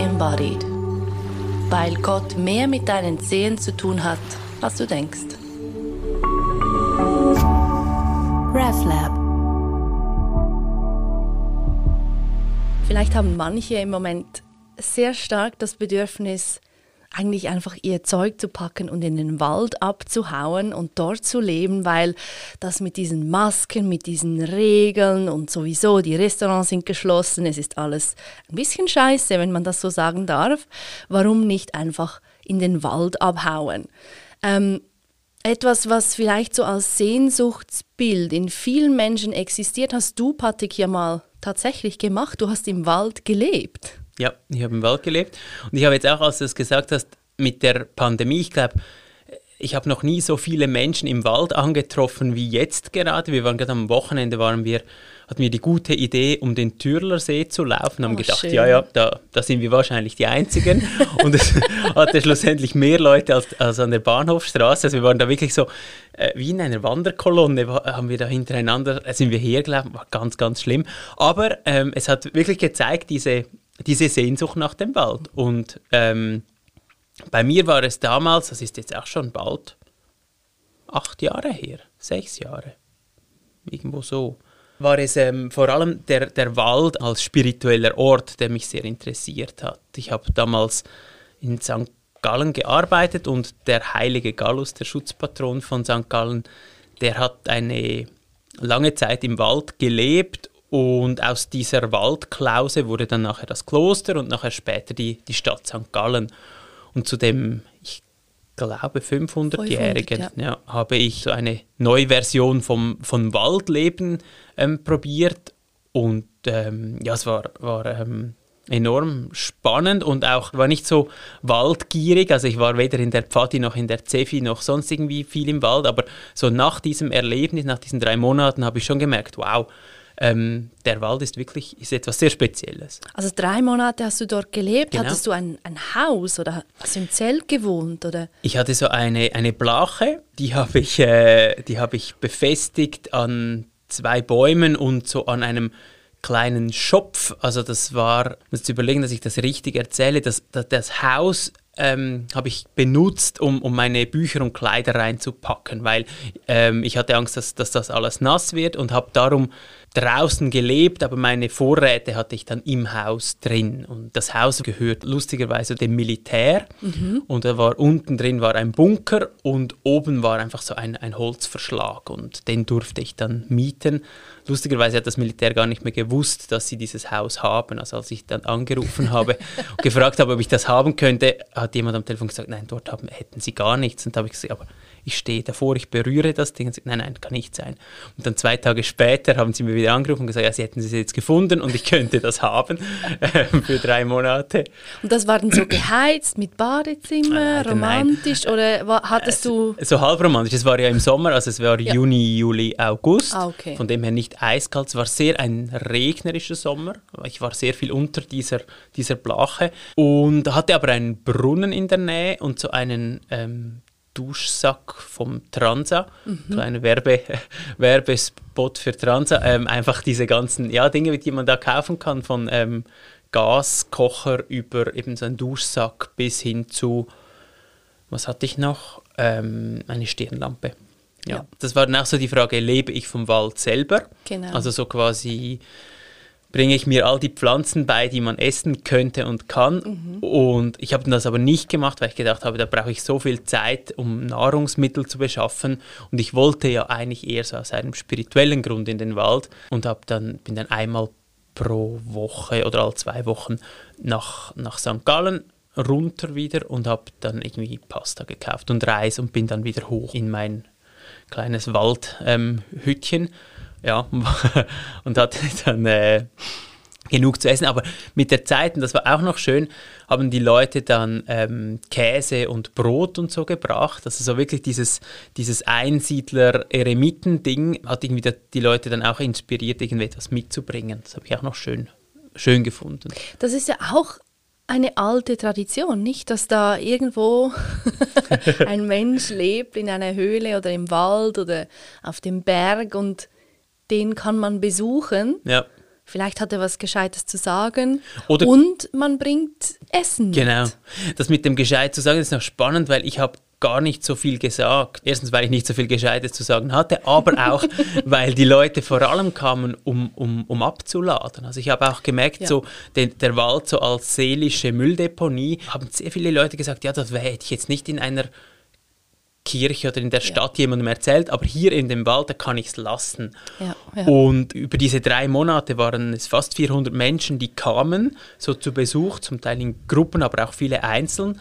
embodied. Weil Gott mehr mit deinen Zehen zu tun hat, als du denkst. RefLab. Vielleicht haben manche im Moment sehr stark das Bedürfnis, eigentlich einfach ihr Zeug zu packen und in den Wald abzuhauen und dort zu leben, weil das mit diesen Masken, mit diesen Regeln und sowieso die Restaurants sind geschlossen, es ist alles ein bisschen scheiße, wenn man das so sagen darf. Warum nicht einfach in den Wald abhauen? Ähm, etwas, was vielleicht so als Sehnsuchtsbild in vielen Menschen existiert, hast du, Patrick, ja mal tatsächlich gemacht. Du hast im Wald gelebt. Ja, ich habe im Wald gelebt. Und ich habe jetzt auch, als du es gesagt hast, mit der Pandemie, ich glaube, ich habe noch nie so viele Menschen im Wald angetroffen wie jetzt gerade. Wir waren gerade am Wochenende, waren wir, hatten wir die gute Idee, um den Türlersee zu laufen, haben oh, gedacht, schön. ja, ja, da, da sind wir wahrscheinlich die Einzigen. und es hatte schlussendlich mehr Leute als, als an der Bahnhofstraße. Also wir waren da wirklich so, äh, wie in einer Wanderkolonne, haben wir da hintereinander, äh, sind wir hergelaufen, war ganz, ganz schlimm. Aber ähm, es hat wirklich gezeigt, diese diese Sehnsucht nach dem Wald. Und ähm, bei mir war es damals, das ist jetzt auch schon bald acht Jahre her, sechs Jahre, irgendwo so, war es ähm, vor allem der, der Wald als spiritueller Ort, der mich sehr interessiert hat. Ich habe damals in St. Gallen gearbeitet und der heilige Gallus, der Schutzpatron von St. Gallen, der hat eine lange Zeit im Wald gelebt und aus dieser Waldklause wurde dann nachher das Kloster und nachher später die, die Stadt St. Gallen. Und zu dem, ich glaube, 500-Jährigen ja. ja, habe ich so eine neue Version vom, von Waldleben ähm, probiert. Und ähm, ja, es war, war ähm, enorm spannend und auch war nicht so waldgierig. Also ich war weder in der Pfadi noch in der Zefi noch sonst irgendwie viel im Wald. Aber so nach diesem Erlebnis, nach diesen drei Monaten, habe ich schon gemerkt, wow, ähm, der Wald ist wirklich ist etwas sehr Spezielles. Also drei Monate hast du dort gelebt. Genau. Hattest du ein, ein Haus oder hast du im Zelt gewohnt? Oder? Ich hatte so eine, eine Blache, die habe ich, äh, hab ich befestigt an zwei Bäumen und so an einem kleinen Schopf. Also das war, ich muss überlegen, dass ich das richtig erzähle, das, das, das Haus ähm, habe ich benutzt, um, um meine Bücher und Kleider reinzupacken, weil ähm, ich hatte Angst, dass, dass das alles nass wird und habe darum draußen gelebt, aber meine Vorräte hatte ich dann im Haus drin. Und das Haus gehört lustigerweise dem Militär. Mhm. Und da war unten drin war ein Bunker und oben war einfach so ein, ein Holzverschlag. Und den durfte ich dann mieten. Lustigerweise hat das Militär gar nicht mehr gewusst, dass sie dieses Haus haben. Also als ich dann angerufen habe und gefragt habe, ob ich das haben könnte, hat jemand am Telefon gesagt, nein, dort haben, hätten sie gar nichts. Und da habe ich gesagt, aber ich stehe davor, ich berühre das Ding und sage, nein, nein, kann nicht sein. Und dann zwei Tage später haben sie mir wieder angerufen und gesagt, ja, sie hätten es jetzt gefunden und ich könnte das haben äh, für drei Monate. Und das war dann so geheizt mit Badezimmer, äh, romantisch nein. oder hattest du... So halb romantisch, es war ja im Sommer, also es war ja. Juni, Juli, August, ah, okay. von dem her nicht eiskalt, es war sehr ein regnerischer Sommer, ich war sehr viel unter dieser, dieser Blache und hatte aber einen Brunnen in der Nähe und so einen ähm, Duschsack vom Transa, mhm. kleiner Werbe, Werbespot für Transa, ähm, einfach diese ganzen ja, Dinge, die man da kaufen kann, von ähm, Gaskocher über eben so einen Duschsack bis hin zu, was hatte ich noch? Ähm, eine Stirnlampe. Ja, ja, das war dann auch so die Frage, lebe ich vom Wald selber? Genau. Also so quasi bringe ich mir all die Pflanzen bei, die man essen könnte und kann. Mhm. Und ich habe das aber nicht gemacht, weil ich gedacht habe, da brauche ich so viel Zeit, um Nahrungsmittel zu beschaffen. Und ich wollte ja eigentlich eher so aus einem spirituellen Grund in den Wald und habe dann, bin dann einmal pro Woche oder alle zwei Wochen nach, nach St. Gallen runter wieder und habe dann irgendwie Pasta gekauft und Reis und bin dann wieder hoch in mein kleines Waldhütchen. Ähm, ja, und hatte dann äh, genug zu essen. Aber mit der Zeit, und das war auch noch schön, haben die Leute dann ähm, Käse und Brot und so gebracht. Also so wirklich dieses, dieses Einsiedler-Eremiten-Ding hat irgendwie die Leute dann auch inspiriert, irgendwie etwas mitzubringen. Das habe ich auch noch schön, schön gefunden. Das ist ja auch eine alte Tradition, nicht, dass da irgendwo ein Mensch lebt in einer Höhle oder im Wald oder auf dem Berg und den kann man besuchen. Ja. Vielleicht hat er was Gescheites zu sagen. Oder und man bringt Essen. Genau. Mit. Das mit dem Gescheit zu sagen ist noch spannend, weil ich habe gar nicht so viel gesagt. Erstens, weil ich nicht so viel Gescheites zu sagen hatte, aber auch, weil die Leute vor allem kamen, um, um, um abzuladen. Also ich habe auch gemerkt, ja. so den, der Wald so als seelische Mülldeponie, haben sehr viele Leute gesagt, ja, das hätte ich jetzt nicht in einer Kirche oder in der Stadt ja. jemandem erzählt, aber hier in dem Wald, da kann ich es lassen. Ja, ja. Und über diese drei Monate waren es fast 400 Menschen, die kamen, so zu Besuch, zum Teil in Gruppen, aber auch viele einzeln.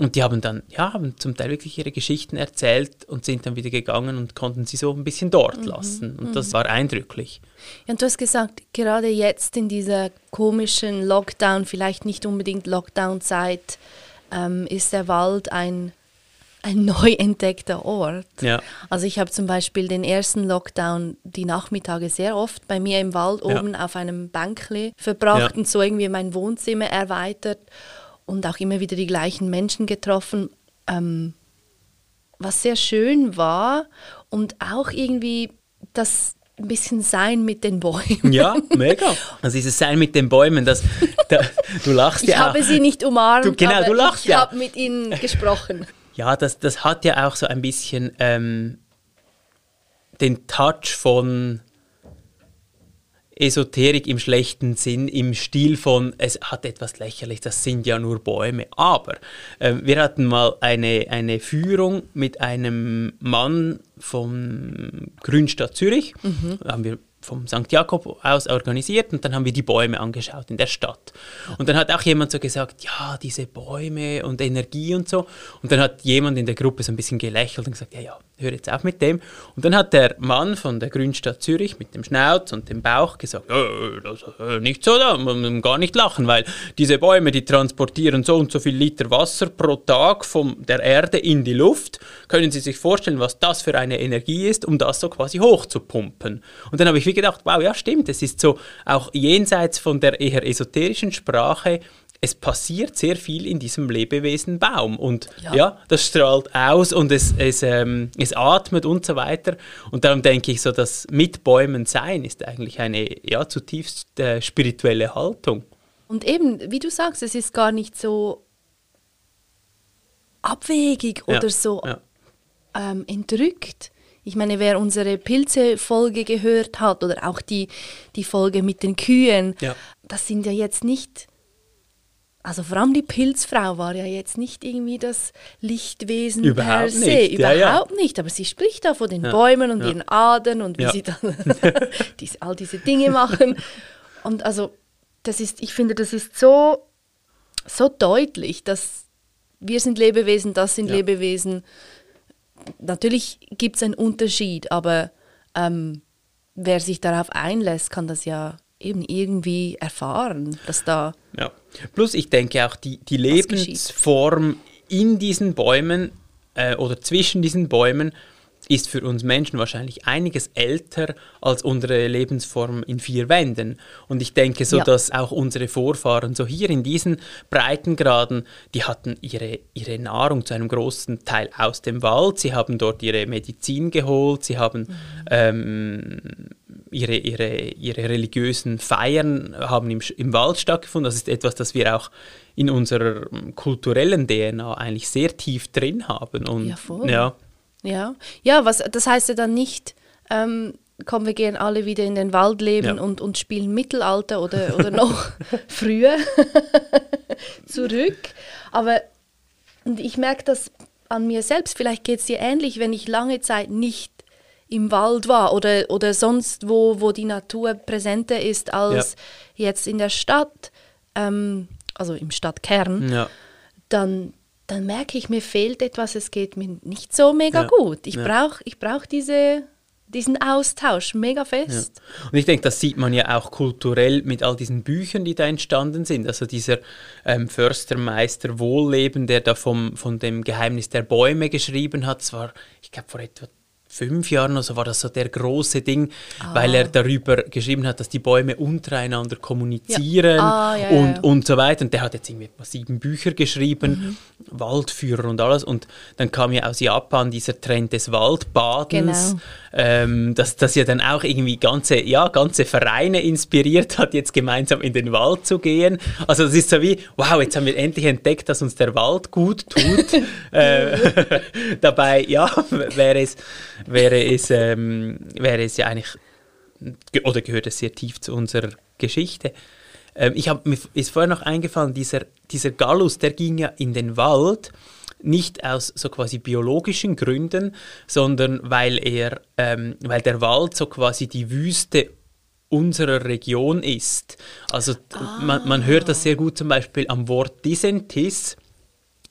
Und die haben dann, ja, haben zum Teil wirklich ihre Geschichten erzählt und sind dann wieder gegangen und konnten sie so ein bisschen dort mhm. lassen. Und mhm. das war eindrücklich. Ja, und du hast gesagt, gerade jetzt in dieser komischen Lockdown, vielleicht nicht unbedingt Lockdown-Zeit, ähm, ist der Wald ein ein neu entdeckter Ort. Ja. Also ich habe zum Beispiel den ersten Lockdown die Nachmittage sehr oft bei mir im Wald ja. oben auf einem Bänkli verbracht ja. und so irgendwie mein Wohnzimmer erweitert und auch immer wieder die gleichen Menschen getroffen, ähm, was sehr schön war und auch irgendwie das ein bisschen Sein mit den Bäumen. Ja, mega. Also dieses Sein mit den Bäumen, das, da, du lachst ich ja Ich habe sie nicht umarmt, du, genau, du lachst ich ja. habe mit ihnen gesprochen. Ja, das, das hat ja auch so ein bisschen ähm, den Touch von Esoterik im schlechten Sinn, im Stil von, es hat etwas lächerlich, das sind ja nur Bäume. Aber äh, wir hatten mal eine, eine Führung mit einem Mann vom Grünstadt Zürich. Mhm. Da haben wir vom St. Jakob aus organisiert und dann haben wir die Bäume angeschaut in der Stadt. Und dann hat auch jemand so gesagt, ja, diese Bäume und Energie und so. Und dann hat jemand in der Gruppe so ein bisschen gelächelt und gesagt, ja, ja, hör jetzt auf mit dem. Und dann hat der Mann von der Grünstadt Zürich mit dem Schnauz und dem Bauch gesagt, ja, das äh, nicht so, da man gar nicht lachen, weil diese Bäume, die transportieren so und so viel Liter Wasser pro Tag von der Erde in die Luft. Können Sie sich vorstellen, was das für eine Energie ist, um das so quasi hochzupumpen? Und dann habe ich wie gedacht, wow, ja stimmt, es ist so auch jenseits von der eher esoterischen Sprache, es passiert sehr viel in diesem Lebewesen Baum und ja, ja das strahlt aus und es, es, ähm, es atmet und so weiter. Und darum denke ich so, das mit Bäumen sein ist eigentlich eine ja, zutiefst äh, spirituelle Haltung. Und eben, wie du sagst, es ist gar nicht so abwegig oder ja, so ja. Ähm, entrückt. Ich meine, wer unsere Pilze-Folge gehört hat oder auch die, die Folge mit den Kühen, ja. das sind ja jetzt nicht, also vor allem die Pilzfrau war ja jetzt nicht irgendwie das Lichtwesen überhaupt per se, nicht. überhaupt ja, ja. nicht, aber sie spricht da von den Bäumen und ihren Adern und wie sie dann all diese Dinge machen. Und also, das ist, ich finde, das ist so, so deutlich, dass wir sind Lebewesen, das sind Lebewesen, natürlich gibt es einen Unterschied, aber ähm, wer sich darauf einlässt, kann das ja eben irgendwie erfahren, dass da. Ja. Plus, ich denke auch, die, die Lebensform in diesen Bäumen äh, oder zwischen diesen Bäumen ist für uns Menschen wahrscheinlich einiges älter als unsere Lebensform in vier Wänden. Und ich denke so, ja. dass auch unsere Vorfahren so hier in diesen Breitengraden, die hatten ihre, ihre Nahrung zu einem großen Teil aus dem Wald, sie haben dort ihre Medizin geholt, sie haben mhm. ähm, ihre, ihre, ihre religiösen Feiern haben im, im Wald stattgefunden. Das ist etwas, das wir auch in unserer kulturellen DNA eigentlich sehr tief drin haben. Und, ja, voll. Ja, ja, ja was, das heißt ja dann nicht, ähm, komm, wir gehen alle wieder in den Wald leben ja. und, und spielen Mittelalter oder, oder noch früher zurück. Aber ich merke das an mir selbst, vielleicht geht es dir ähnlich, wenn ich lange Zeit nicht im Wald war oder, oder sonst wo, wo die Natur präsenter ist als ja. jetzt in der Stadt, ähm, also im Stadtkern, ja. dann, dann merke ich, mir fehlt etwas, es geht mir nicht so mega ja. gut. Ich ja. brauche ich brauch diese, diesen Austausch mega fest. Ja. Und ich denke, das sieht man ja auch kulturell mit all diesen Büchern, die da entstanden sind. Also dieser ähm, Förstermeister Wohlleben, der da vom, von dem Geheimnis der Bäume geschrieben hat, zwar, ich glaube, vor etwa fünf Jahren oder so war das so der große Ding, ah. weil er darüber geschrieben hat, dass die Bäume untereinander kommunizieren ja. Ah, ja, und, ja. und so weiter. Und der hat jetzt irgendwie sieben Bücher geschrieben, mhm. Waldführer und alles. Und dann kam ja aus Japan dieser Trend des Waldbadens, genau. Ähm, dass das ja dann auch irgendwie ganze, ja, ganze Vereine inspiriert hat, jetzt gemeinsam in den Wald zu gehen. Also das ist so wie, wow, jetzt haben wir endlich entdeckt, dass uns der Wald gut tut. äh, dabei, ja, wäre es wäre es, ähm, wäre es ja eigentlich, oder gehört es sehr tief zu unserer Geschichte. Ähm, ich habe mir ist vorher noch eingefallen, dieser, dieser Gallus, der ging ja in den Wald, nicht aus so quasi biologischen Gründen, sondern weil er, ähm, weil der Wald so quasi die Wüste unserer Region ist. Also ah. man, man hört das sehr gut zum Beispiel am Wort Disentis.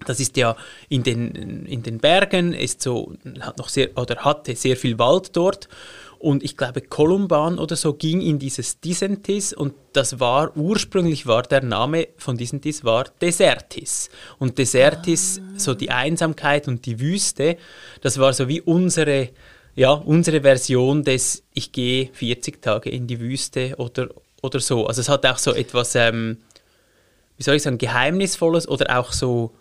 Das ist ja in den, in den Bergen, ist so, hat noch sehr, oder hatte sehr viel Wald dort. Und ich glaube, Kolumban oder so ging in dieses Disentis und das war, ursprünglich war der Name von Disentis war Desertis. Und Desertis, ah. so die Einsamkeit und die Wüste, das war so wie unsere, ja, unsere Version des, ich gehe 40 Tage in die Wüste oder, oder so. Also es hat auch so etwas, ähm, wie soll ich sagen, Geheimnisvolles oder auch so,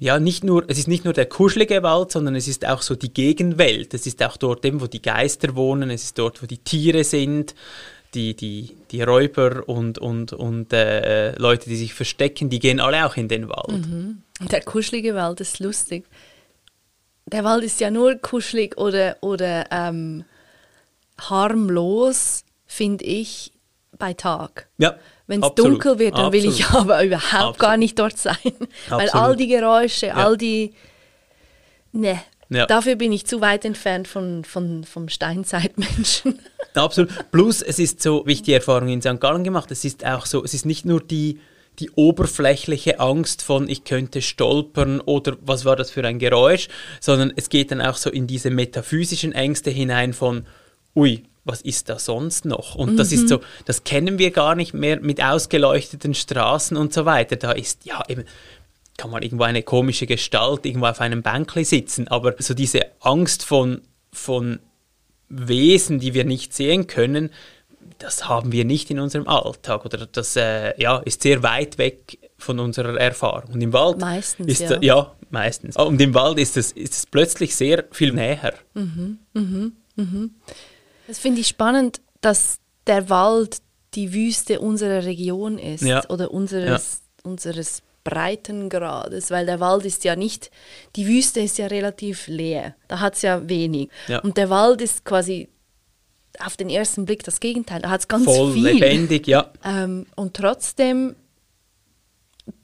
ja, nicht nur, es ist nicht nur der kuschelige Wald, sondern es ist auch so die Gegenwelt. Es ist auch dort, eben, wo die Geister wohnen, es ist dort, wo die Tiere sind, die, die, die Räuber und, und, und äh, Leute, die sich verstecken, die gehen alle auch in den Wald. Mhm. Der kuschelige Wald ist lustig. Der Wald ist ja nur kuschelig oder, oder ähm, harmlos, finde ich, bei Tag. Ja. Wenn es dunkel wird, dann Absolut. will ich aber überhaupt Absolut. gar nicht dort sein. Weil all die Geräusche, ja. all die. Ne. Ja. Dafür bin ich zu weit entfernt von, von, vom Steinzeitmenschen. Absolut. Plus, es ist so, wie ich die Erfahrung in St. Gallen gemacht es ist auch so, es ist nicht nur die, die oberflächliche Angst von, ich könnte stolpern oder was war das für ein Geräusch, sondern es geht dann auch so in diese metaphysischen Ängste hinein von, ui, was ist da sonst noch? Und mhm. das ist so, mhm. das kennen wir gar nicht mehr mit ausgeleuchteten Straßen und so weiter. Da ist ja eben kann man irgendwo eine komische Gestalt irgendwo auf einem Bänkli sitzen, aber so diese Angst von, von Wesen, die wir nicht sehen können, das haben wir nicht in unserem Alltag oder das äh, ja, ist sehr weit weg von unserer Erfahrung. Und im Wald meistens, ist ja. Ja meistens. Und im Wald ist es, ist es plötzlich sehr viel näher. Mhm, mhm, mhm. Das finde ich spannend, dass der Wald die Wüste unserer Region ist ja. oder unseres, ja. unseres Breitengrades, weil der Wald ist ja nicht, die Wüste ist ja relativ leer, da hat es ja wenig. Ja. Und der Wald ist quasi auf den ersten Blick das Gegenteil, da hat es ganz Voll viel. lebendig, ja. Ähm, und trotzdem,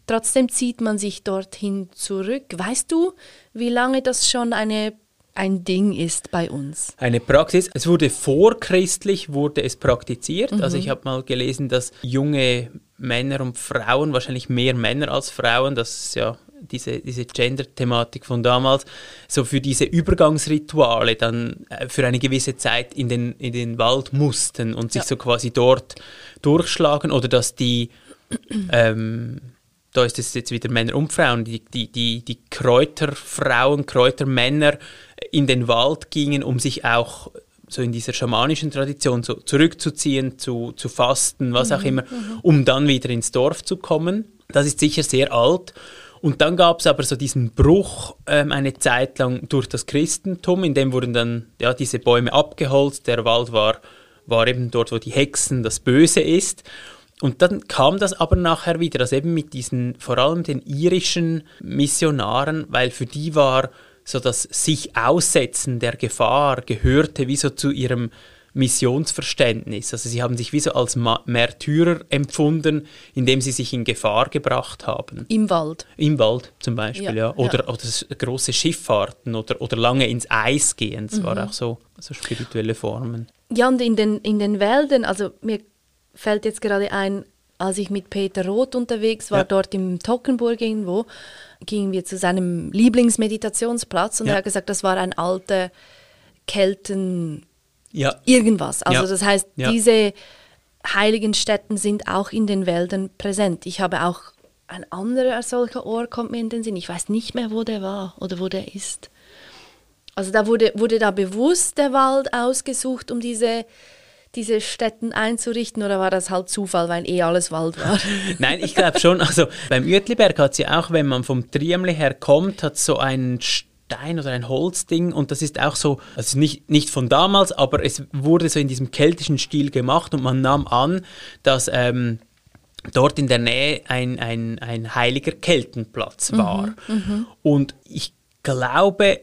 trotzdem zieht man sich dorthin zurück. Weißt du, wie lange das schon eine ein Ding ist bei uns. Eine Praxis. Es wurde vorchristlich wurde es praktiziert. Mhm. Also ich habe mal gelesen, dass junge Männer und Frauen, wahrscheinlich mehr Männer als Frauen, das ja diese, diese Gender-Thematik von damals, so für diese Übergangsrituale dann äh, für eine gewisse Zeit in den, in den Wald mussten und sich ja. so quasi dort durchschlagen oder dass die ähm, da ist es jetzt wieder Männer und Frauen, die, die, die, die Kräuterfrauen, Kräutermänner in den Wald gingen, um sich auch so in dieser schamanischen Tradition so zurückzuziehen, zu, zu fasten, was auch mhm, immer, mhm. um dann wieder ins Dorf zu kommen. Das ist sicher sehr alt. Und dann gab es aber so diesen Bruch ähm, eine Zeit lang durch das Christentum, in dem wurden dann ja, diese Bäume abgeholzt, der Wald war, war eben dort, wo die Hexen das Böse ist. Und dann kam das aber nachher wieder, also eben mit diesen, vor allem den irischen Missionaren, weil für die war so das sich Aussetzen der Gefahr gehörte wie so zu ihrem Missionsverständnis. Also sie haben sich wie so als Märtyrer empfunden, indem sie sich in Gefahr gebracht haben. Im Wald. Im Wald zum Beispiel, ja. ja. Oder, ja. oder große Schifffahrten oder, oder lange ins Eis gehen. Das mhm. war auch so, so spirituelle Formen. Ja, und in den, in den Wäldern, also mir fällt jetzt gerade ein, als ich mit Peter Roth unterwegs war, ja. dort im Tockenburg irgendwo, gingen wir zu seinem Lieblingsmeditationsplatz und ja. er hat gesagt, das war ein alter Kelten ja. irgendwas. Also das heißt, diese heiligen Stätten sind auch in den Wäldern präsent. Ich habe auch ein anderer solcher Ort kommt mir in den Sinn. Ich weiß nicht mehr, wo der war oder wo der ist. Also da wurde, wurde da bewusst der Wald ausgesucht, um diese, diese Stätten einzurichten oder war das halt Zufall, weil eh alles Wald war? Nein, ich glaube schon. Also beim Uetliberg hat es ja auch, wenn man vom Triemli her kommt, hat so einen Stein oder ein Holzding und das ist auch so, also nicht, nicht von damals, aber es wurde so in diesem keltischen Stil gemacht und man nahm an, dass ähm, dort in der Nähe ein, ein, ein heiliger Keltenplatz war. Mhm, und ich glaube,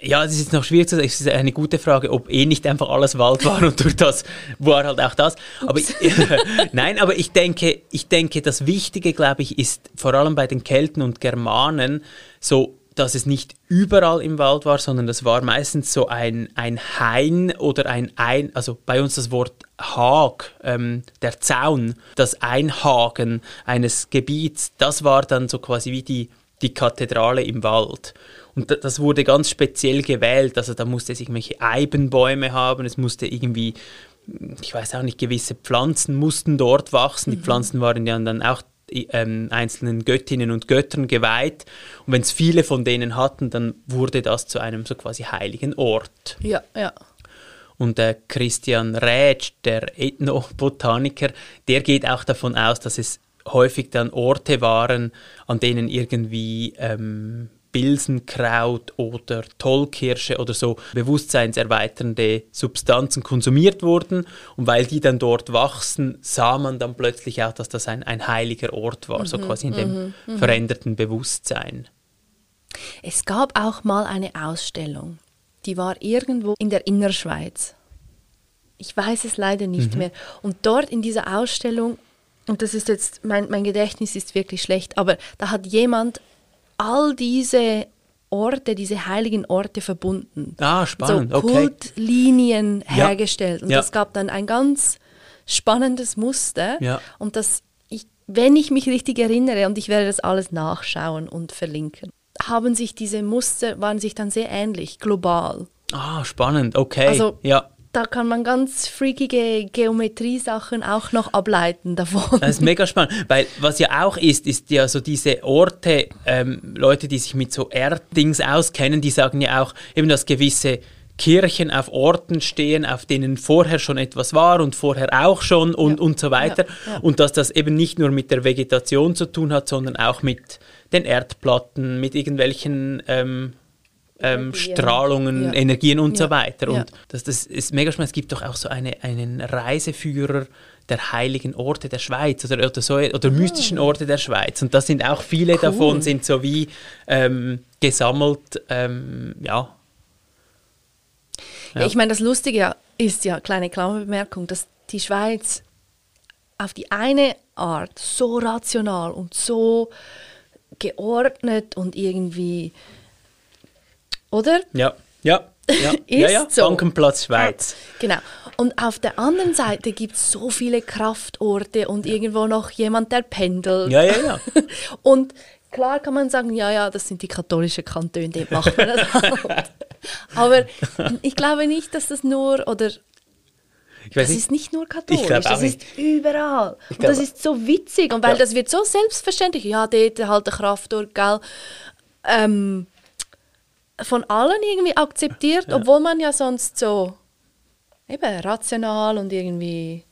ja, es ist jetzt noch schwierig zu sagen, es ist eine gute Frage, ob eh nicht einfach alles Wald war und durch das war halt auch das. Aber ich, nein, aber ich denke, ich denke, das Wichtige, glaube ich, ist vor allem bei den Kelten und Germanen so, dass es nicht überall im Wald war, sondern das war meistens so ein, ein Hain oder ein ein, also bei uns das Wort Hag, ähm, der Zaun, das Einhagen eines Gebiets, das war dann so quasi wie die, die Kathedrale im Wald. Und das wurde ganz speziell gewählt. Also da musste es irgendwelche Eibenbäume haben, es musste irgendwie, ich weiß auch nicht, gewisse Pflanzen mussten dort wachsen. Die mhm. Pflanzen waren ja dann auch ähm, einzelnen Göttinnen und Göttern geweiht. Und wenn es viele von denen hatten, dann wurde das zu einem so quasi heiligen Ort. Ja, ja. Und der Christian Rätsch, der Ethnobotaniker, der geht auch davon aus, dass es häufig dann Orte waren, an denen irgendwie ähm, Bilsenkraut oder Tollkirsche oder so bewusstseinserweiternde Substanzen konsumiert wurden. Und weil die dann dort wachsen, sah man dann plötzlich auch, dass das ein, ein heiliger Ort war, mhm, so quasi in dem mhm, mhm, veränderten Bewusstsein. Es gab auch mal eine Ausstellung, die war irgendwo in der Innerschweiz. Ich weiß es leider nicht mhm. mehr. Und dort in dieser Ausstellung, und das ist jetzt, mein, mein Gedächtnis ist wirklich schlecht, aber da hat jemand all diese Orte, diese heiligen Orte verbunden. Ah, spannend. So Kultlinien okay. hergestellt. Und ja. das gab dann ein ganz spannendes Muster. Ja. Und das, ich, wenn ich mich richtig erinnere, und ich werde das alles nachschauen und verlinken, haben sich diese Muster, waren sich dann sehr ähnlich, global. Ah, spannend, okay. Also, ja da kann man ganz freakige Geometrie-Sachen auch noch ableiten davon. Das ist mega spannend, weil was ja auch ist, ist ja so diese Orte, ähm, Leute, die sich mit so Erddings auskennen, die sagen ja auch eben, dass gewisse Kirchen auf Orten stehen, auf denen vorher schon etwas war und vorher auch schon und, ja. und so weiter. Ja, ja. Und dass das eben nicht nur mit der Vegetation zu tun hat, sondern auch mit den Erdplatten, mit irgendwelchen ähm, ähm, Strahlungen, ja. Energien und ja. so weiter. Und ja. das, das ist mega spannend. Es gibt doch auch so eine, einen Reiseführer der heiligen Orte der Schweiz oder, oder, so, oder mystischen Orte der Schweiz. Und das sind auch viele cool. davon, sind so wie ähm, gesammelt, ähm, ja. Ich meine, das Lustige ist ja, kleine Klammerbemerkung, dass die Schweiz auf die eine Art so rational und so geordnet und irgendwie oder? Ja, ja. Ja, ist ja, ja. So. Bankenplatz Schweiz. Genau. Und auf der anderen Seite gibt es so viele Kraftorte und irgendwo noch jemand, der pendelt. Ja, ja, ja. und klar kann man sagen, ja, ja, das sind die katholischen Kantone, die machen das halt. Aber ich glaube nicht, dass das nur, oder das nicht. ist nicht nur katholisch, das ist überall. und das ist so witzig. Und weil ja. das wird so selbstverständlich, ja, dort halt der Kraftort, gell. Ähm, von allen irgendwie akzeptiert, ja. obwohl man ja sonst so eben rational und irgendwie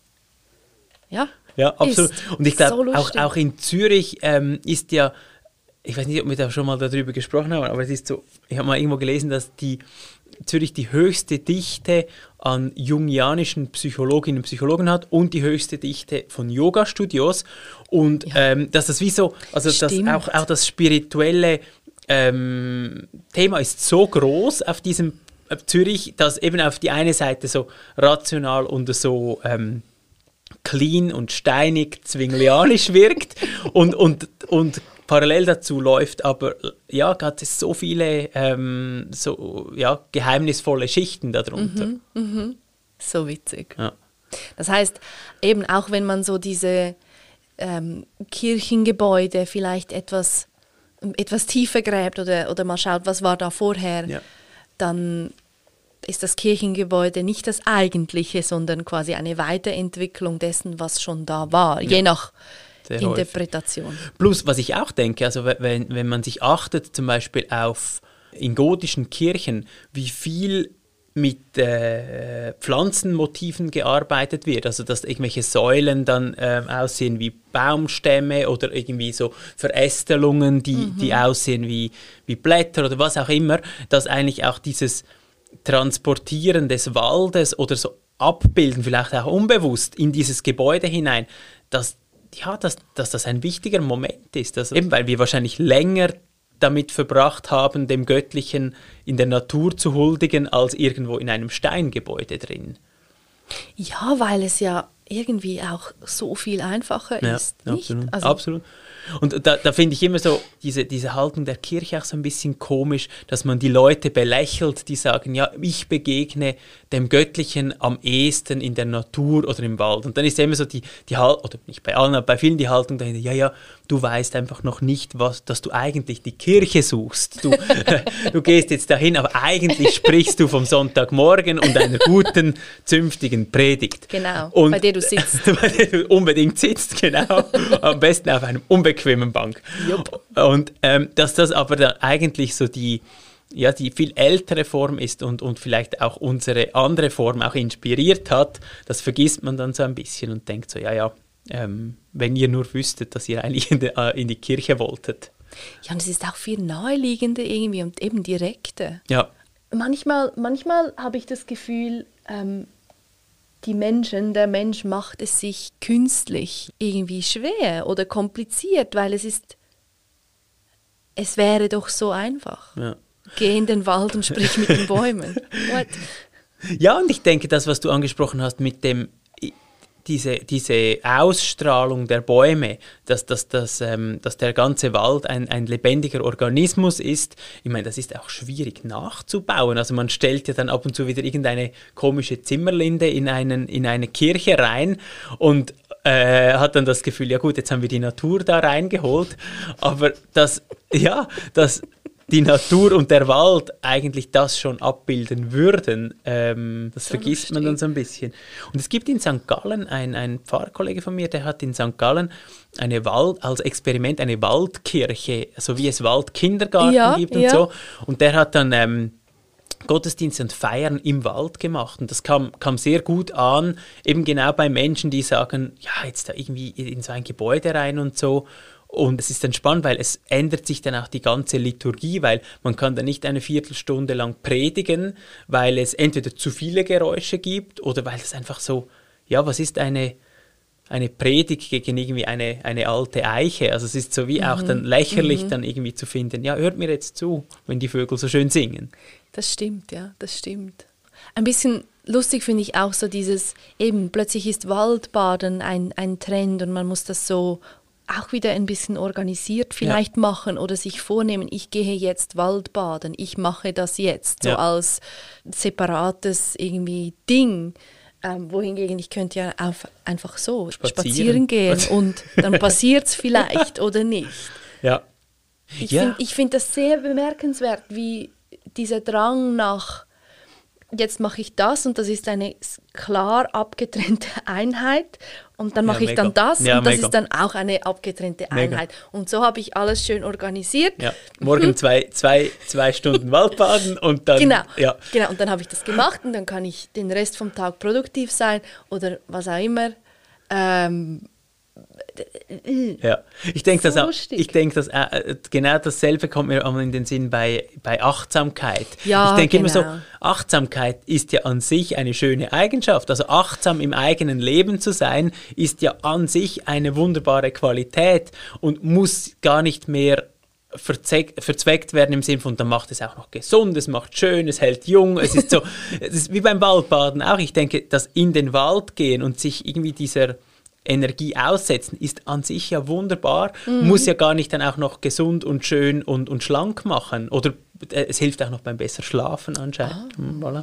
ja. Ja, absolut. Und ich glaube, so auch, auch in Zürich ähm, ist ja, ich weiß nicht, ob wir da schon mal darüber gesprochen haben, aber es ist so, ich habe mal irgendwo gelesen, dass die Zürich die höchste Dichte an jungianischen Psychologinnen und Psychologen hat und die höchste Dichte von Yoga-Studios. Und ja. ähm, dass das wie so, also dass auch, auch das spirituelle ähm, Thema ist so groß auf diesem äh, Zürich, dass eben auf die eine Seite so rational und so ähm, clean und steinig zwinglianisch wirkt und, und, und parallel dazu läuft aber ja gerade so viele ähm, so ja geheimnisvolle Schichten darunter. Mhm, mh. So witzig. Ja. Das heißt eben auch wenn man so diese ähm, Kirchengebäude vielleicht etwas etwas tiefer gräbt oder, oder mal schaut, was war da vorher, ja. dann ist das Kirchengebäude nicht das eigentliche, sondern quasi eine Weiterentwicklung dessen, was schon da war, ja. je nach Sehr Interpretation. Häufig. Plus, was ich auch denke, also wenn, wenn man sich achtet zum Beispiel auf in gotischen Kirchen, wie viel mit äh, Pflanzenmotiven gearbeitet wird, also dass irgendwelche Säulen dann äh, aussehen wie Baumstämme oder irgendwie so Verästelungen, die, mhm. die aussehen wie, wie Blätter oder was auch immer, dass eigentlich auch dieses Transportieren des Waldes oder so Abbilden, vielleicht auch unbewusst, in dieses Gebäude hinein, dass, ja, dass, dass das ein wichtiger Moment ist. Also eben, weil wir wahrscheinlich länger damit verbracht haben, dem Göttlichen in der Natur zu huldigen, als irgendwo in einem Steingebäude drin. Ja, weil es ja irgendwie auch so viel einfacher ja, ist. Nicht? Absolut. Also, absolut. Und da, da finde ich immer so diese, diese Haltung der Kirche auch so ein bisschen komisch, dass man die Leute belächelt, die sagen, ja, ich begegne dem Göttlichen am ehesten in der Natur oder im Wald. Und dann ist immer so die, die Haltung, oder nicht bei allen, aber bei vielen die Haltung dahinter, ja, ja, du weißt einfach noch nicht, was, dass du eigentlich die Kirche suchst. Du, du gehst jetzt dahin, aber eigentlich sprichst du vom Sonntagmorgen und einer guten, zünftigen Predigt. Genau, und, bei der du sitzt. bei der du unbedingt sitzt, genau. Am besten auf einem unbequemen Bank. Jupp. Und ähm, dass das aber dann eigentlich so die, ja, die viel ältere Form ist und, und vielleicht auch unsere andere Form auch inspiriert hat, das vergisst man dann so ein bisschen und denkt so, ja, ja, ähm, wenn ihr nur wüsstet, dass ihr eigentlich in die, äh, in die Kirche wolltet. Ja, und es ist auch viel naheliegender irgendwie und eben direkter. Ja. Manchmal, manchmal habe ich das Gefühl, ähm, die Menschen, der Mensch macht es sich künstlich irgendwie schwer oder kompliziert, weil es ist, es wäre doch so einfach. Ja. Geh in den Wald und sprich mit den Bäumen. What? Ja, und ich denke, das, was du angesprochen hast mit dem diese, diese Ausstrahlung der Bäume, dass, dass, dass, ähm, dass der ganze Wald ein, ein lebendiger Organismus ist, ich meine, das ist auch schwierig nachzubauen. Also man stellt ja dann ab und zu wieder irgendeine komische Zimmerlinde in, einen, in eine Kirche rein und äh, hat dann das Gefühl, ja gut, jetzt haben wir die Natur da reingeholt. Aber das, ja, das, die Natur und der Wald eigentlich das schon abbilden würden. Ähm, das so vergisst man dann so ein bisschen. Und es gibt in St. Gallen, ein, ein Pfarrkollege von mir, der hat in St. Gallen eine Wald, als Experiment eine Waldkirche, so wie es Waldkindergarten ja, gibt und ja. so. Und der hat dann ähm, Gottesdienste und Feiern im Wald gemacht. Und das kam, kam sehr gut an, eben genau bei Menschen, die sagen, ja, jetzt da irgendwie in so ein Gebäude rein und so. Und es ist dann spannend, weil es ändert sich dann auch die ganze Liturgie, weil man kann dann nicht eine Viertelstunde lang predigen, weil es entweder zu viele Geräusche gibt oder weil es einfach so, ja, was ist eine, eine Predigt gegen irgendwie eine, eine alte Eiche? Also es ist so wie mhm. auch dann lächerlich mhm. dann irgendwie zu finden, ja, hört mir jetzt zu, wenn die Vögel so schön singen. Das stimmt, ja, das stimmt. Ein bisschen lustig finde ich auch so dieses, eben plötzlich ist Waldbaden ein, ein Trend und man muss das so auch wieder ein bisschen organisiert vielleicht ja. machen oder sich vornehmen, ich gehe jetzt Waldbaden, ich mache das jetzt, so ja. als separates irgendwie Ding. Ähm, wohingegen ich könnte ja auf, einfach so spazieren, spazieren gehen und dann passiert es vielleicht oder nicht. Ja. Ich ja. finde find das sehr bemerkenswert, wie dieser Drang nach jetzt mache ich das und das ist eine klar abgetrennte Einheit und dann mache ja, ich dann das ja, und das mega. ist dann auch eine abgetrennte Einheit. Mega. Und so habe ich alles schön organisiert. Ja. Morgen mhm. zwei, zwei, zwei Stunden Waldbaden und dann. Genau, ja. genau. und dann habe ich das gemacht und dann kann ich den Rest vom Tag produktiv sein oder was auch immer. Ähm, ja, ich denke, so dass, ich denk, dass äh, genau dasselbe kommt mir in den Sinn bei, bei Achtsamkeit. Ja, ich denke genau. immer so, genau. Achtsamkeit ist ja an sich eine schöne Eigenschaft. Also achtsam im eigenen Leben zu sein, ist ja an sich eine wunderbare Qualität und muss gar nicht mehr verzweckt werden im Sinne von, dann macht es auch noch gesund, es macht schön, es hält jung, es ist so, es ist wie beim Waldbaden auch. Ich denke, dass in den Wald gehen und sich irgendwie dieser Energie aussetzen, ist an sich ja wunderbar, mhm. muss ja gar nicht dann auch noch gesund und schön und, und schlank machen. Oder äh, es hilft auch noch beim besser Schlafen anscheinend. Ah. Hm, voilà.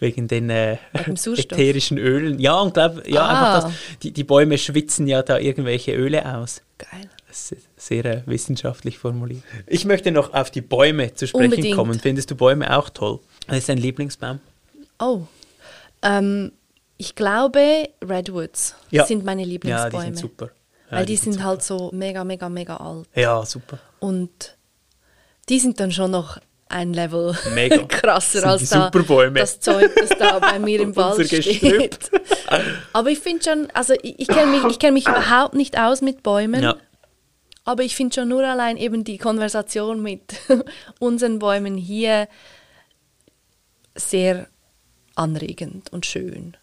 Wegen den äh, ätherischen Ölen. Ja, und glaub, ja, ah. einfach das, die, die Bäume schwitzen ja da irgendwelche Öle aus. Geil. Das ist sehr äh, wissenschaftlich formuliert. Ich möchte noch auf die Bäume zu sprechen Unbedingt. kommen. Findest du Bäume auch toll? Was ist dein Lieblingsbaum? Oh, ähm, ich glaube, Redwoods ja. sind meine Lieblingsbäume. Ja, die sind super. Ja, weil die, die sind, sind halt so mega, mega, mega alt. Ja, super. Und die sind dann schon noch ein Level Mega. krasser als da, das Zeug, das da bei mir im Wald steht. Aber ich finde schon, also ich, ich kenne mich, ich kenn mich überhaupt nicht aus mit Bäumen. Ja. Aber ich finde schon nur allein eben die Konversation mit unseren Bäumen hier sehr anregend und schön.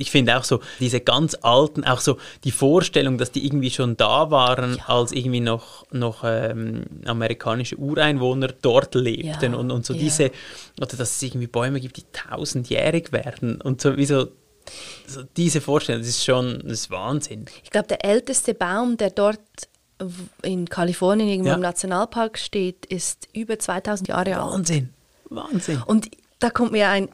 Ich finde auch so diese ganz alten, auch so die Vorstellung, dass die irgendwie schon da waren, als irgendwie noch, noch ähm, amerikanische Ureinwohner dort lebten Ja, und, und so ja. diese, oder dass es irgendwie Bäume gibt, die tausendjährig werden und so wie so, so diese Vorstellung, das ist schon das ist Wahnsinn. Ich glaube, der älteste Baum, der dort in Kalifornien irgendwo Ja. im Nationalpark steht, ist über 2000 Jahre alt. Wahnsinn, Wahnsinn. Und da kommt mir ein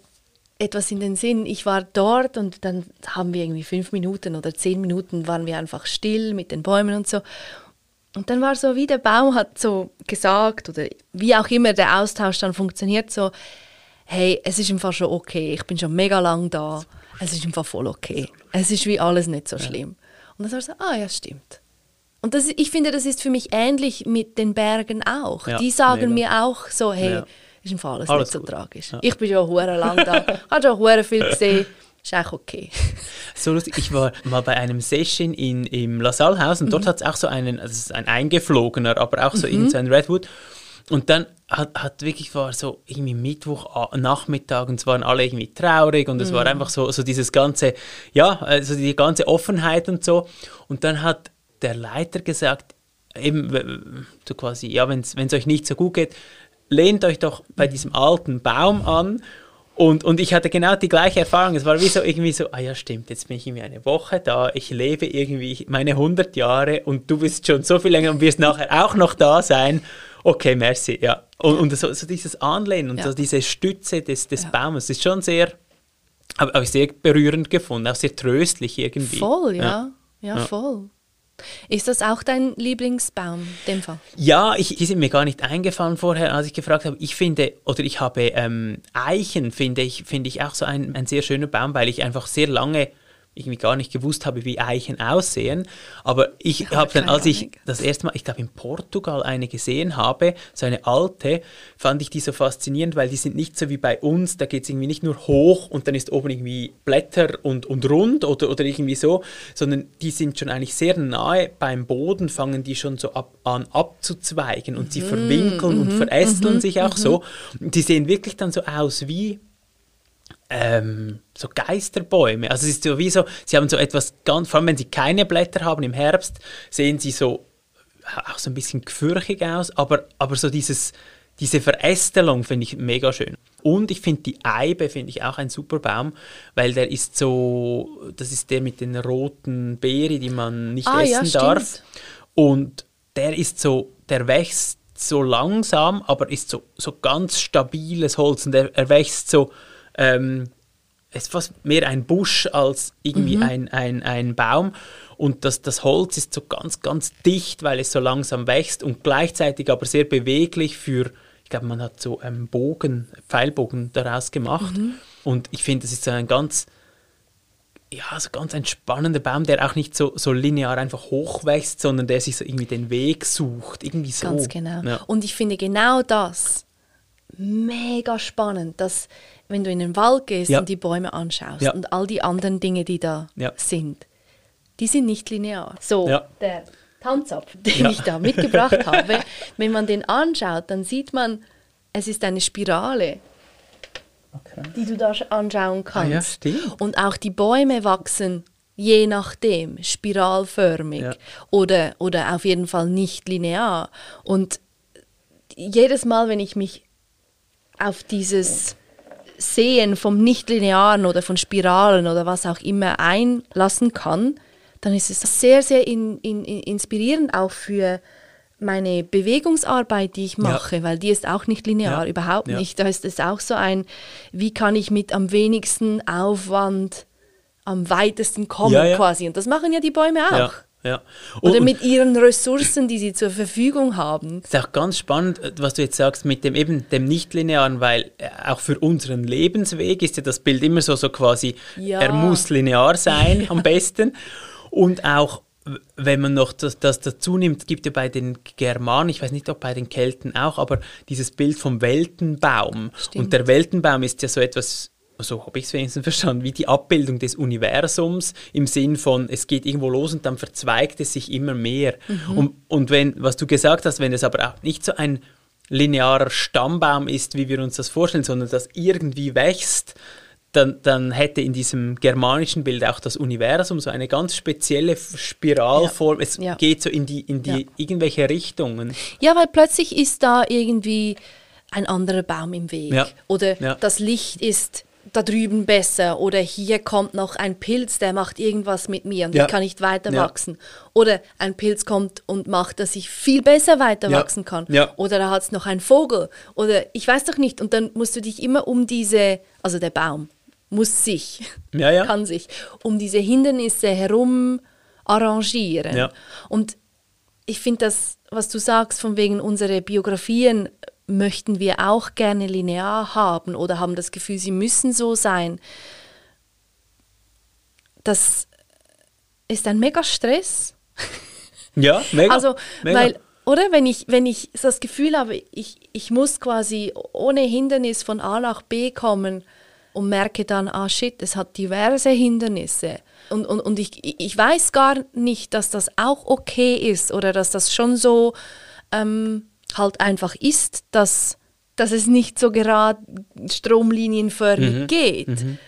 etwas in den Sinn. Ich war dort und dann haben wir irgendwie fünf Minuten oder zehn Minuten waren wir einfach still mit den Bäumen und so. Und dann war so, wie der Baum hat so gesagt oder wie auch immer der Austausch dann funktioniert, so, hey, es ist im Fall schon okay, ich bin schon mega lang da, es ist im Fall voll okay. Es ist wie alles nicht so schlimm. Und dann war so, ah ja, stimmt. Und das, ich finde, das ist für mich ähnlich mit den Bergen auch. Ja, Die sagen mega. mir auch so, hey, Ja. Ist im Fall alles, Alles nicht so gut. tragisch. Ja. Ich bin schon hure lang da, habe schon hure viel gesehen, ist eigentlich okay. So lustig, ich war mal bei einem Session in, im LaSalle-Haus und Mhm. dort hat es auch so einen, also es ist ein eingeflogener, aber auch so irgend so ein Redwood. Und dann hat, hat wirklich war so irgendwie Mittwoch Nachmittag und es waren alle irgendwie traurig und es Mhm. war einfach so, so dieses ganze, ja, also die ganze Offenheit und so. Und dann hat der Leiter gesagt, eben so quasi, ja, wenn es euch nicht so gut geht, lehnt euch doch bei diesem alten Baum an. Und, und ich hatte genau die gleiche Erfahrung. Es war wie so irgendwie so, ah ja, stimmt, jetzt bin ich irgendwie eine Woche da, ich lebe irgendwie meine 100 Jahre und du bist schon so viel länger und wirst nachher auch noch da sein. Okay, merci, ja. Und, und so, so dieses Anlehnen und Ja. so diese Stütze des, des Ja. Baumes ist schon sehr, habe hab ich sehr berührend gefunden, auch sehr tröstlich irgendwie. Voll, ja. Ja, Ja. voll. Ist das auch dein Lieblingsbaum, in dem Fall? Ja, ich, die sind mir gar nicht eingefallen vorher, als ich gefragt habe. Ich finde, oder ich habe ähm, Eichen, finde ich, finde ich auch so ein, ein sehr schöner Baum, weil ich einfach sehr lange irgendwie gar nicht gewusst habe, wie Eichen aussehen. Aber ich Ja, habe dann, als ich das erste Mal, ich glaube in Portugal eine gesehen habe, so eine alte, fand ich die so faszinierend, weil die sind nicht so wie bei uns, da geht es irgendwie nicht nur hoch und dann ist oben irgendwie Blätter und, und rund oder, oder irgendwie so, sondern die sind schon eigentlich sehr nahe beim Boden, fangen die schon so ab, an abzuzweigen und sie Mhm, verwinkeln und verästeln sich auch so. Und die sehen wirklich dann so aus wie ähm, so Geisterbäume. Also es ist so wie so, sie haben so etwas ganz, vor allem wenn sie keine Blätter haben im Herbst, sehen sie so auch so ein bisschen gefürchig aus, aber, aber so dieses, diese Verästelung finde ich mega schön. Und ich finde die Eibe finde ich auch ein super Baum, weil der ist so, das ist der mit den roten Beeren, die man nicht Ah, ja, essen darf. stimmt. Und der ist so, der wächst so langsam, aber ist so, so ganz stabiles Holz und er, er wächst so, ähm, es ist fast mehr ein Busch als irgendwie ein, ein, ein Baum. Und das, das Holz ist so ganz, ganz dicht, weil es so langsam wächst und gleichzeitig aber sehr beweglich für, ich glaube, man hat so einen Bogen, Pfeilbogen daraus gemacht. Und ich finde, das ist so ein ganz, ja, so ganz ein spannender Baum, der auch nicht so, so linear einfach hochwächst, sondern der sich so irgendwie den Weg sucht. Irgendwie so. Ganz genau. Ja. Und ich finde genau das mega spannend, dass wenn du in den Wald gehst Ja. und die Bäume anschaust Ja. und all die anderen Dinge, die da Ja. sind, die sind nicht linear. So, Ja. der Tanzapfel, den Ja. ich da mitgebracht habe, wenn man den anschaut, dann sieht man, es ist eine Spirale, die du da sch- anschauen kannst. Ah ja, stimmt. Und auch die Bäume wachsen je nachdem spiralförmig Ja. oder, oder auf jeden Fall nicht linear. Und jedes Mal, wenn ich mich auf dieses Sehen vom Nichtlinearen oder von Spiralen oder was auch immer einlassen kann, dann ist es sehr, sehr in, in, in inspirierend auch für meine Bewegungsarbeit, die ich mache, weil die ist auch nicht linear, Ja, überhaupt ja. nicht. Da ist es auch so ein, wie kann ich mit am wenigsten Aufwand am weitesten kommen Ja, ja. quasi. Und das machen ja die Bäume auch. Ja, ja. Oder Und- mit ihren Ressourcen, die sie zur Verfügung haben. Ist auch ganz spannend, äh, was du jetzt sagst mit dem eben dem Nichtlinearen, weil äh, auch für unseren Lebensweg ist ja das Bild immer so, so quasi, Ja. er muss linear sein am besten. Und auch wenn man noch das, das dazu nimmt, gibt ja bei den Germanen, ich weiß nicht, ob bei den Kelten auch, aber dieses Bild vom Weltenbaum. Stimmt. Und der Weltenbaum ist ja so etwas, so habe ich es wenigstens verstanden, wie die Abbildung des Universums im Sinn von, es geht irgendwo los und dann verzweigt es sich immer mehr. Mhm. Und, und wenn, was du gesagt hast, wenn es aber auch nicht so ein linearer Stammbaum ist, wie wir uns das vorstellen, sondern das irgendwie wächst, dann, dann hätte in diesem germanischen Bild auch das Universum so eine ganz spezielle Spiralform. Ja. Es ja. geht so in die, in die ja. irgendwelche Richtungen. Ja, weil plötzlich ist da irgendwie ein anderer Baum im Weg. Oder das Licht ist da drüben besser oder hier kommt noch ein Pilz, der macht irgendwas mit mir und ja. ich kann nicht weiter ja. wachsen. Oder ein Pilz kommt und macht, dass ich viel besser weiter ja. wachsen kann. Oder da hat es noch einen Vogel. Oder ich weiß doch nicht. Und dann musst du dich immer um diese, also der Baum, muss sich, kann sich um diese Hindernisse herum arrangieren. Und ich finde das, was du sagst, von wegen unsere Biografien möchten wir auch gerne linear haben oder haben das Gefühl, sie müssen so sein. Das ist ein mega Stress. Ja, mega. Also, mega. weil, oder wenn ich, wenn ich das Gefühl habe, ich, ich muss quasi ohne Hindernis von A nach B kommen, und merke dann, ah shit, es hat diverse Hindernisse. Und, und, und ich, ich weiß gar nicht, dass das auch okay ist oder dass das schon so ähm, halt einfach ist, dass, dass es nicht so gerade stromlinienförmig mhm. geht. Mhm.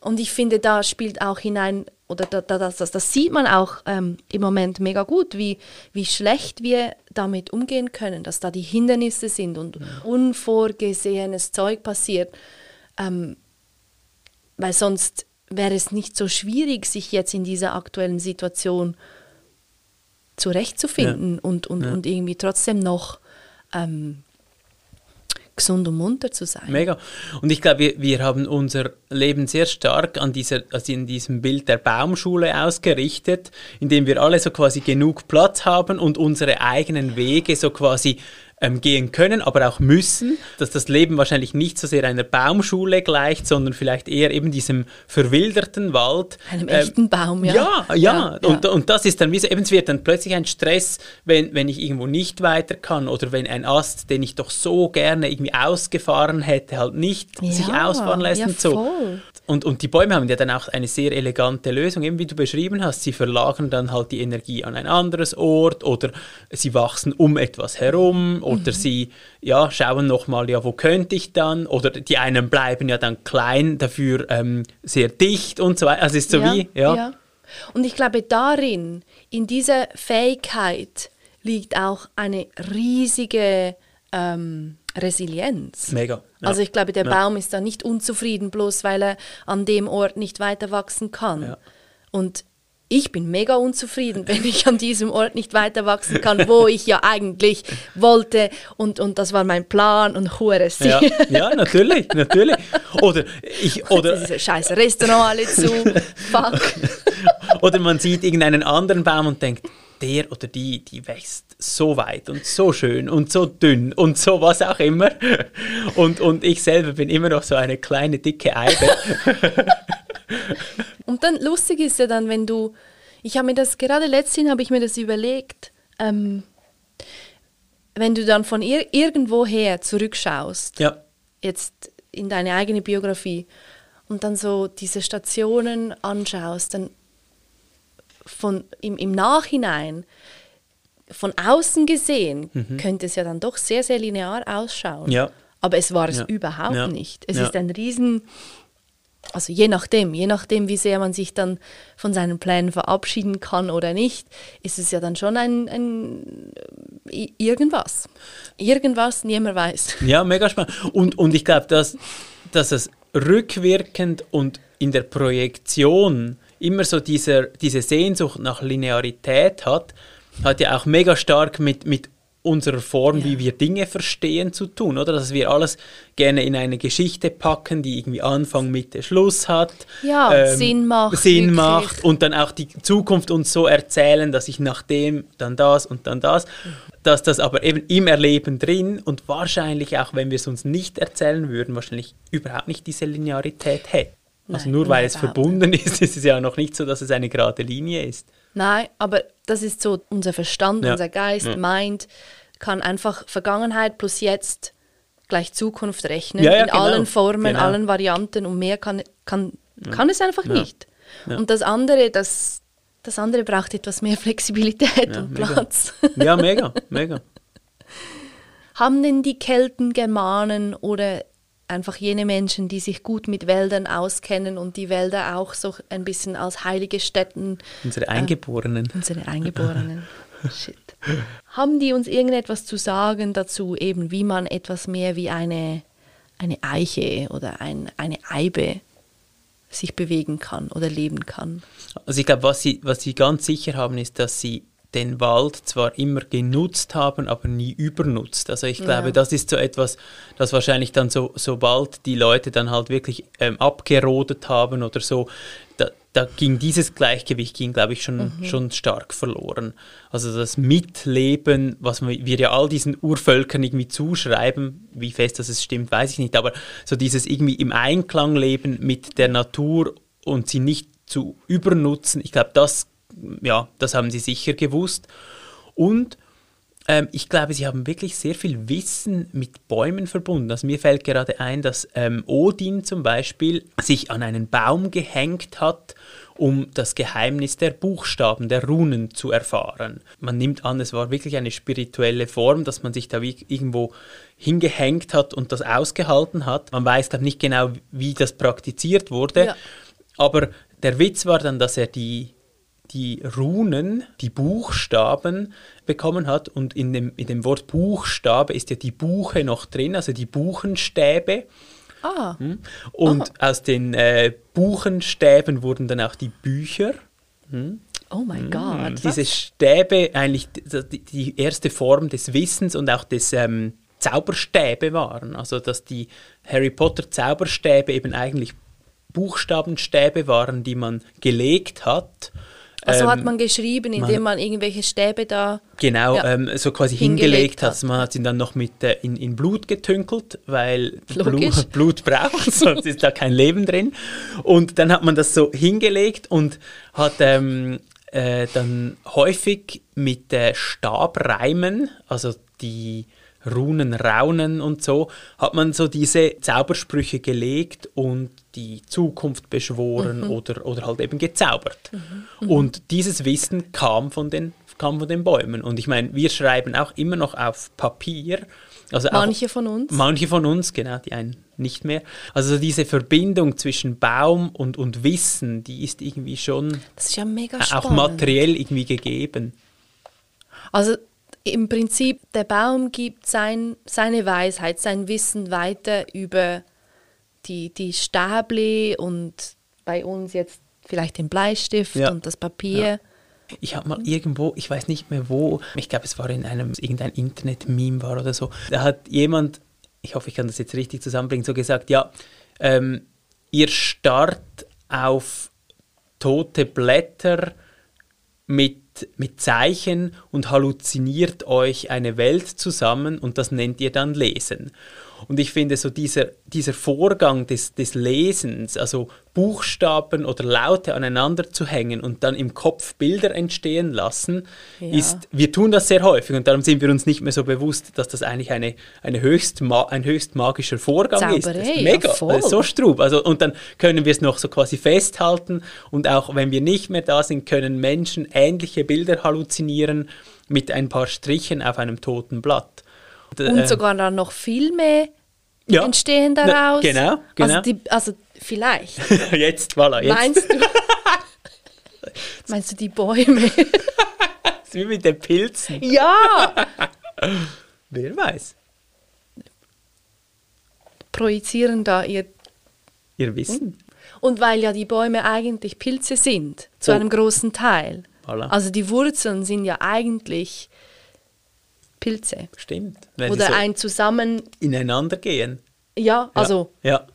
Und ich finde, da spielt auch hinein, oder da, da, das, das, sieht man auch ähm, im Moment mega gut, wie, wie schlecht wir damit umgehen können, dass da die Hindernisse sind und mhm. unvorgesehenes Zeug passiert. Ähm, weil sonst wäre es nicht so schwierig, sich jetzt in dieser aktuellen Situation zurechtzufinden ja. und, und, ja. und irgendwie trotzdem noch ähm, gesund und munter zu sein. Mega. Und ich glaube, wir, wir haben unser Leben sehr stark an dieser, also in diesem Bild der Baumschule ausgerichtet, indem wir alle so quasi genug Platz haben und unsere eigenen Wege so quasi ähm, gehen können, aber auch müssen, dass das Leben wahrscheinlich nicht so sehr einer Baumschule gleicht, sondern vielleicht eher eben diesem verwilderten Wald. Einem ähm, echten Baum, ja. Ja, ja. ja. Und, und das ist dann wie so, eben, es wird dann plötzlich ein Stress, wenn, wenn ich irgendwo nicht weiter kann oder wenn ein Ast, den ich doch so gerne irgendwie ausgefahren hätte, halt nicht ja, sich ausfahren lässt ja, und so. Voll. Und, und die Bäume haben ja dann auch eine sehr elegante Lösung, eben wie du beschrieben hast. Sie verlagern dann halt die Energie an ein anderes Ort oder sie wachsen um etwas herum oder mhm. sie ja, schauen nochmal, ja, wo könnte ich dann? Oder die einen bleiben ja dann klein, dafür ähm, sehr dicht und so weiter. Also es ist so ja, wie, ja. ja. Und ich glaube, darin, in dieser Fähigkeit, liegt auch eine riesige ähm, Resilienz. Mega. Ja. Also ich glaube, der ja. Baum ist da nicht unzufrieden, bloß weil er an dem Ort nicht weiter wachsen kann. Ja. Und ich bin mega unzufrieden, wenn ich an diesem Ort nicht weiter wachsen kann, wo ich ja eigentlich wollte und, und das war mein Plan und hure ja, ja, natürlich, natürlich. Oder ich oder diese scheiß Restaurant alle zu. Fuck. Oder man sieht irgendeinen anderen Baum und denkt, der oder die, die wächst so weit und so schön und so dünn und so was auch immer. Und, und ich selber bin immer noch so eine kleine, dicke Eibe. und dann lustig ist ja dann, wenn du, ich habe mir das, gerade letztens habe ich mir das überlegt, ähm, wenn du dann von ir irgendwoher zurückschaust, ja. jetzt in deine eigene Biografie und dann so diese Stationen anschaust, dann von, im, im Nachhinein, von außen gesehen, mhm. könnte es ja dann doch sehr, sehr linear ausschauen. Ja. Aber es war es ja. überhaupt ja. nicht. Es ist ein Riesen, also je nachdem, je nachdem, wie sehr man sich dann von seinen Plänen verabschieden kann oder nicht, ist es ja dann schon ein, ein irgendwas. Irgendwas, niemand weiß. Ja, mega spannend. Und, und ich glaube, dass, dass es rückwirkend und in der Projektion immer so dieser, diese Sehnsucht nach Linearität hat, hat ja auch mega stark mit, mit unserer Form, ja. wie wir Dinge verstehen, zu tun, oder? Dass wir alles gerne in eine Geschichte packen, die irgendwie Anfang, Mitte, Schluss hat. Ja, ähm, Sinn macht. Sinn wirklich. macht und dann auch die Zukunft uns so erzählen, dass ich nach dem dann das und dann das. Dass das aber eben im Erleben drin und wahrscheinlich auch, wenn wir es uns nicht erzählen würden, wahrscheinlich überhaupt nicht diese Linearität hätte. Also nur weil es verbunden ist, ist es ja noch nicht so, dass es eine gerade Linie ist. Nein, aber das ist so, unser Verstand, Ja. unser Geist Ja. meint, kann einfach Vergangenheit plus jetzt gleich Zukunft rechnen. Ja, in genau. allen Formen, Genau. allen Varianten und mehr kann, kann, kann es einfach nicht. Und das andere, das, das andere braucht etwas mehr Flexibilität und mega. Platz. Ja, mega, mega. Haben denn die Kelten, Germanen oder einfach jene Menschen, die sich gut mit Wäldern auskennen und die Wälder auch so ein bisschen als heilige Stätten Unsere Eingeborenen. Unsere Eingeborenen. Shit. Haben die uns irgendetwas zu sagen dazu, eben wie man etwas mehr wie eine, eine Eiche oder ein, eine Eibe sich bewegen kann oder leben kann? Also ich glaube, was sie, was sie ganz sicher haben, ist, dass sie den Wald zwar immer genutzt haben, aber nie übernutzt. Also ich glaube, Ja. das ist so etwas, das wahrscheinlich dann so, sobald die Leute dann halt wirklich ähm, abgerodet haben oder so, da, da ging dieses Gleichgewicht, ging, glaube ich, schon, schon stark verloren. Also das Mitleben, was wir wir ja all diesen Urvölkern irgendwie zuschreiben, wie fest das es stimmt, weiß ich nicht, aber so dieses irgendwie im Einklang leben mit der Natur und sie nicht zu übernutzen, ich glaube, das, ja, das haben sie sicher gewusst. Und ähm, ich glaube, sie haben wirklich sehr viel Wissen mit Bäumen verbunden. Also mir fällt gerade ein, dass ähm, Odin zum Beispiel sich an einen Baum gehängt hat, um das Geheimnis der Buchstaben, der Runen zu erfahren. Man nimmt an, es war wirklich eine spirituelle Form, dass man sich da wie irgendwo hingehängt hat und das ausgehalten hat. Man weiß, glaube nicht genau, wie das praktiziert wurde. Ja. Aber der Witz war dann, dass er die, die Runen, die Buchstaben bekommen hat und in dem, in dem Wort Buchstabe ist ja die Buche noch drin, also die Buchenstäbe. Ah, Und aus den äh, Buchenstäben wurden dann auch die Bücher. oh mein Gott. Diese Stäbe, eigentlich die, die erste Form des Wissens und auch des ähm, Zauberstäbe waren. Also, dass die Harry Potter Zauberstäbe eben eigentlich Buchstabenstäbe waren, die man gelegt hat. Also hat Ähm, man geschrieben, indem man irgendwelche Stäbe da. Genau, Ja. ähm, so quasi Hingelegt hat. hat. Man hat ihn dann noch mit äh, in, in Blut getünkelt, weil. Blut, Blut braucht, sonst ist da kein Leben drin. Und dann hat man das so hingelegt und hat ähm, äh, dann häufig mit äh, Stabreimen, also die Runen, Raunen und so, hat man so diese Zaubersprüche gelegt und die Zukunft beschworen oder, oder halt eben gezaubert. Und dieses Wissen kam von den kam von den Bäumen. Und ich meine, wir schreiben auch immer noch auf Papier. Also auch- Manche von uns. Manche von uns, genau, die einen nicht mehr. Also diese Verbindung zwischen Baum und, und Wissen, die ist irgendwie schon Das ist ja mega auch spannend. materiell irgendwie gegeben. Also im Prinzip, der Baum gibt sein, seine Weisheit, sein Wissen weiter über die, die Stäble und bei uns jetzt vielleicht den Bleistift Ja. und das Papier. Ich habe mal irgendwo, ich weiß nicht mehr wo, ich glaube, es war in einem, irgendein Internet-Meme war oder so, da hat jemand, ich hoffe, ich kann das jetzt richtig zusammenbringen, so gesagt, ja, ähm, ihr starrt auf tote Blätter mit, mit Zeichen und halluziniert euch eine Welt zusammen und das nennt ihr dann Lesen. Und ich finde so dieser, dieser Vorgang des, des Lesens, also Buchstaben oder Laute aneinander zu hängen und dann im Kopf Bilder entstehen lassen, Ja. ist, wir tun das sehr häufig und darum sind wir uns nicht mehr so bewusst, dass das eigentlich eine, eine höchst ein höchst magischer Vorgang ist. Das Zauberei, ist ja, mega, voll. das ist so strub. Also, und dann können wir es noch so quasi festhalten und auch wenn wir nicht mehr da sind, können Menschen ähnliche Bilder halluzinieren mit ein paar Strichen auf einem toten Blatt. Und äh, sogar dann noch viel mehr Ja. entstehen daraus. genau, genau. Also, die, also vielleicht. jetzt, voilà, jetzt. Meinst du? Meinst du die Bäume? Das ist wie mit den Pilzen. ja! Wer weiß. Projizieren da ihr. Ihr Wissen. Und weil ja die Bäume eigentlich Pilze sind, zu Oh. einem großen Teil. Voilà. Also die Wurzeln sind ja eigentlich Pilze. Stimmt. Wenn Oder so ein Zusammen. ineinander gehen. Ja, also Ja.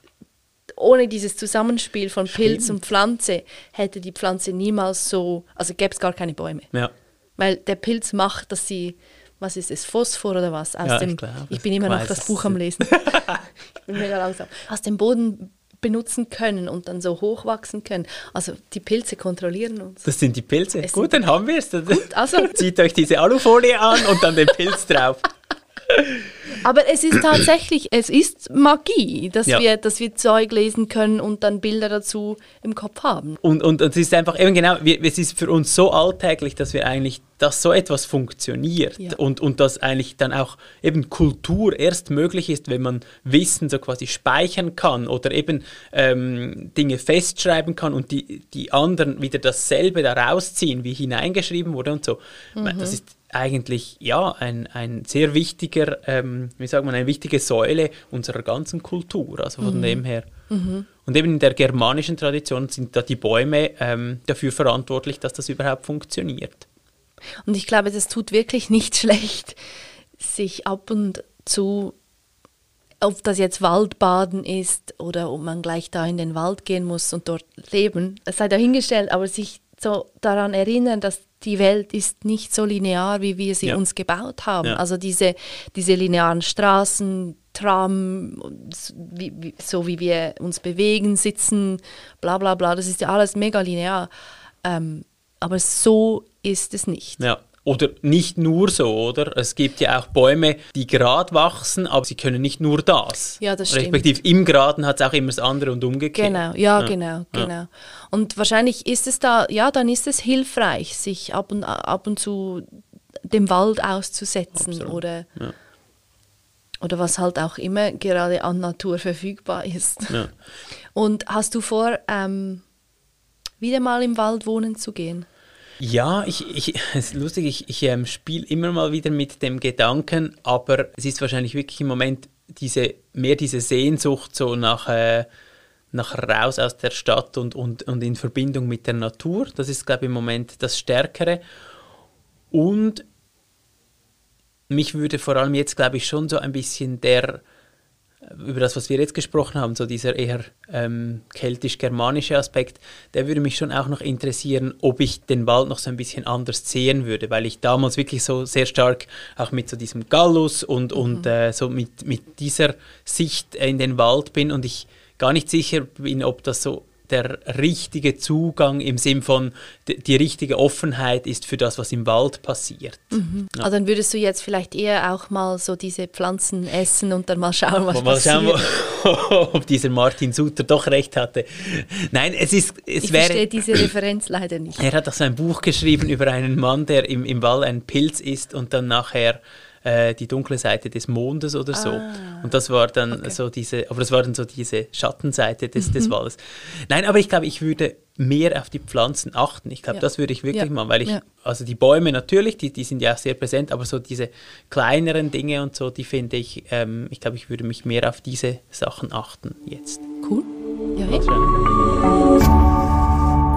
ohne dieses Zusammenspiel von Pilz Stimmt. und Pflanze hätte die Pflanze niemals so. Also gäbe es gar keine Bäume. Ja. Weil der Pilz macht, dass sie, was ist es, Phosphor oder was? Aus Ja, dem, ich glaub, ich bin immer noch das. Buch am Lesen. ich bin mega langsam. Aus dem Boden benutzen können und dann so hochwachsen können. Also die Pilze kontrollieren uns. Das sind die Pilze. Es Gut, dann haben wir es. Gut, also Zieht euch diese Alufolie an und dann den Pilz drauf. Aber es ist tatsächlich, es ist Magie, dass, Ja. wir, dass wir Zeug lesen können und dann Bilder dazu im Kopf haben. Und, und, und es ist einfach eben genau, wir, es ist für uns so alltäglich, dass wir eigentlich, dass so etwas funktioniert Ja. und, und dass eigentlich dann auch eben Kultur erst möglich ist, wenn man Wissen so quasi speichern kann oder eben ähm, Dinge festschreiben kann und die, die anderen wieder dasselbe da rausziehen, wie hineingeschrieben wurde und so. Meine, Das ist eigentlich ja ein, ein sehr wichtiger, ähm, wie sagt man, eine wichtige Säule unserer ganzen Kultur. Also von dem her. Und eben in der germanischen Tradition sind da die Bäume ähm, dafür verantwortlich, dass das überhaupt funktioniert. Und ich glaube, das tut wirklich nicht schlecht, sich ab und zu, ob das jetzt Waldbaden ist oder ob man gleich da in den Wald gehen muss und dort leben, es sei dahingestellt, aber sich so daran erinnern, dass die Welt ist nicht so linear, wie wir sie Ja. uns gebaut haben. Ja. Also diese, diese linearen Straßen, Tram, wie, wie, so wie wir uns bewegen, sitzen, bla bla bla, das ist ja alles mega linear. Ähm, aber so ist es nicht. Ja. Oder nicht nur so, oder? Es gibt ja auch Bäume, die gerade wachsen, aber sie können nicht nur das. Ja, das stimmt. Respektive im Geraden hat es auch immer das andere und umgekehrt. Genau, ja, genau, genau. Und wahrscheinlich ist es da, ja, dann ist es hilfreich, sich ab und, ab und zu dem Wald auszusetzen Absolut, oder, ja. oder was halt auch immer gerade an Natur verfügbar ist. Ja. Und hast du vor, ähm, wieder mal im Wald wohnen zu gehen? Ja, ich, ich, es ist lustig, ich, ich ähm, spiele immer mal wieder mit dem Gedanken, aber es ist wahrscheinlich wirklich im Moment diese, mehr diese Sehnsucht so nach, äh, nach raus aus der Stadt und, und, und in Verbindung mit der Natur. Das ist, glaube ich, im Moment das Stärkere. Und mich würde vor allem jetzt, glaube ich, schon so ein bisschen der, über das, was wir jetzt gesprochen haben, so dieser eher ähm, keltisch-germanische Aspekt, der würde mich schon auch noch interessieren, ob ich den Wald noch so ein bisschen anders sehen würde, weil ich damals wirklich so sehr stark auch mit so diesem Gallus und, und äh, so mit, mit dieser Sicht in den Wald bin und ich gar nicht sicher bin, ob das so der richtige Zugang im Sinn von die richtige Offenheit ist für das, was im Wald passiert. Ja. Also dann würdest du jetzt vielleicht eher auch mal so diese Pflanzen essen und dann mal schauen, was Mal passiert. schauen, wo- ob dieser Martin Suter doch recht hatte. Nein, es ist, es ich wäre. verstehe diese Referenz leider nicht. Er hat doch so ein Buch geschrieben über einen Mann, der im, im Wald einen Pilz isst und dann nachher äh, die dunkle Seite des Mondes oder so. Ah, und das war dann okay. so diese, aber das war dann so diese Schattenseite des, Mhm. des Waldes. Nein, aber ich glaube, ich würde mehr auf die Pflanzen achten. Ich glaube, Ja. das würde ich wirklich Ja. machen, weil ich, Ja. also die Bäume natürlich, die, die sind ja auch sehr präsent, aber so diese kleineren Dinge und so, die finde ich, ähm, ich glaube, ich würde mich mehr auf diese Sachen achten jetzt. Cool. Ja, hey.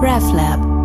RefLab.